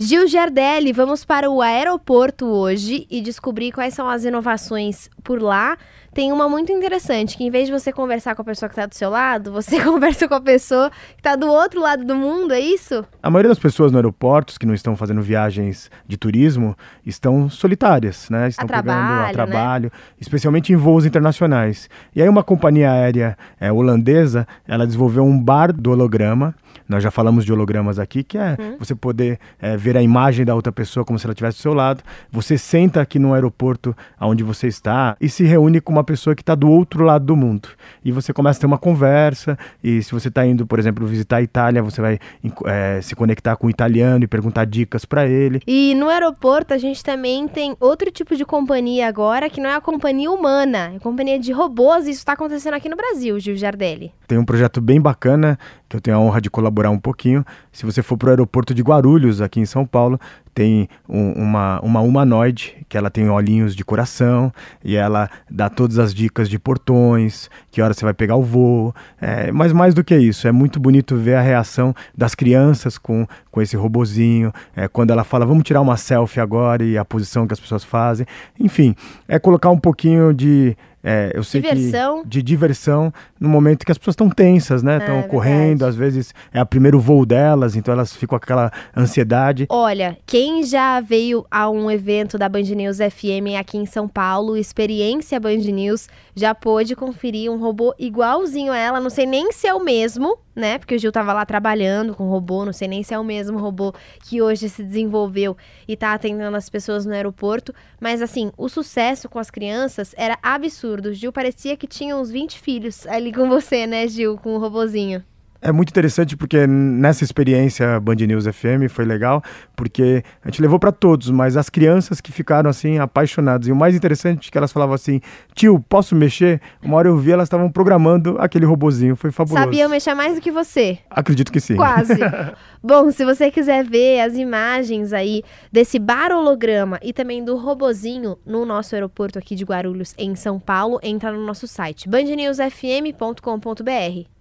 Gil Giardelli, vamos para o aeroporto hoje e descobrir quais são as inovações por lá. Tem uma muito interessante, que em vez de você conversar com a pessoa que está do seu lado, você conversa com a pessoa que está do outro lado do mundo, é isso? A maioria das pessoas no aeroporto que não estão fazendo viagens de turismo estão solitárias, né? Estão a pegando trabalho, a trabalho, né? especialmente em voos internacionais. E aí uma companhia aérea é, holandesa, ela desenvolveu um bar do holograma. Nós já falamos de hologramas aqui, que é hum. você poder é, ver a imagem da outra pessoa como se ela estivesse do seu lado. Você senta aqui no aeroporto onde você está e se reúne com uma pessoa que está do outro lado do mundo. E você começa a ter uma conversa. E se você está indo, por exemplo, visitar a Itália, você vai é, se conectar com o italiano e perguntar dicas para ele. E no aeroporto a gente também tem outro tipo de companhia agora, que não é a companhia humana, é a companhia de robôs. Isso está acontecendo aqui no Brasil, Gil Jardelli. Tem um projeto bem bacana que eu tenho a honra de colaborar um pouquinho. Se você for para o aeroporto de Guarulhos, aqui em São Paulo, tem um, uma, uma humanoide, que ela tem olhinhos de coração, e ela dá todas as dicas de portões, que hora você vai pegar o voo. É, mas mais do que isso, é muito bonito ver a reação das crianças com, com esse robozinho, é, quando ela fala, vamos tirar uma selfie agora, e a posição que as pessoas fazem. Enfim, é colocar um pouquinho de é, eu sei diversão. que de diversão no momento que as pessoas estão tensas, né? Estão é, correndo, às vezes é o primeiro voo delas, então elas ficam com aquela ansiedade. Olha, quem já veio a um evento da Band News FM aqui em São Paulo, Experiência Band News, já pôde conferir um robô igualzinho a ela, não sei nem se é o mesmo, né? Porque o Gil tava lá trabalhando com o robô, não sei nem se é o mesmo robô que hoje se desenvolveu e tá atendendo as pessoas no aeroporto, mas assim, o sucesso com as crianças era absurdo. O Gil parecia que tinha uns 20 filhos com você, né, Gil, com o robozinho. É muito interessante porque nessa experiência Band News FM foi legal, porque a gente levou para todos, mas as crianças que ficaram assim apaixonadas. E o mais interessante é que elas falavam assim: "Tio, posso mexer?". Uma hora eu vi elas estavam programando aquele robozinho, foi fabuloso. Sabiam mexer mais do que você? Acredito que sim. Quase. Bom, se você quiser ver as imagens aí desse bar holograma e também do robozinho no nosso aeroporto aqui de Guarulhos em São Paulo, entra no nosso site bandnewsfm.com.br.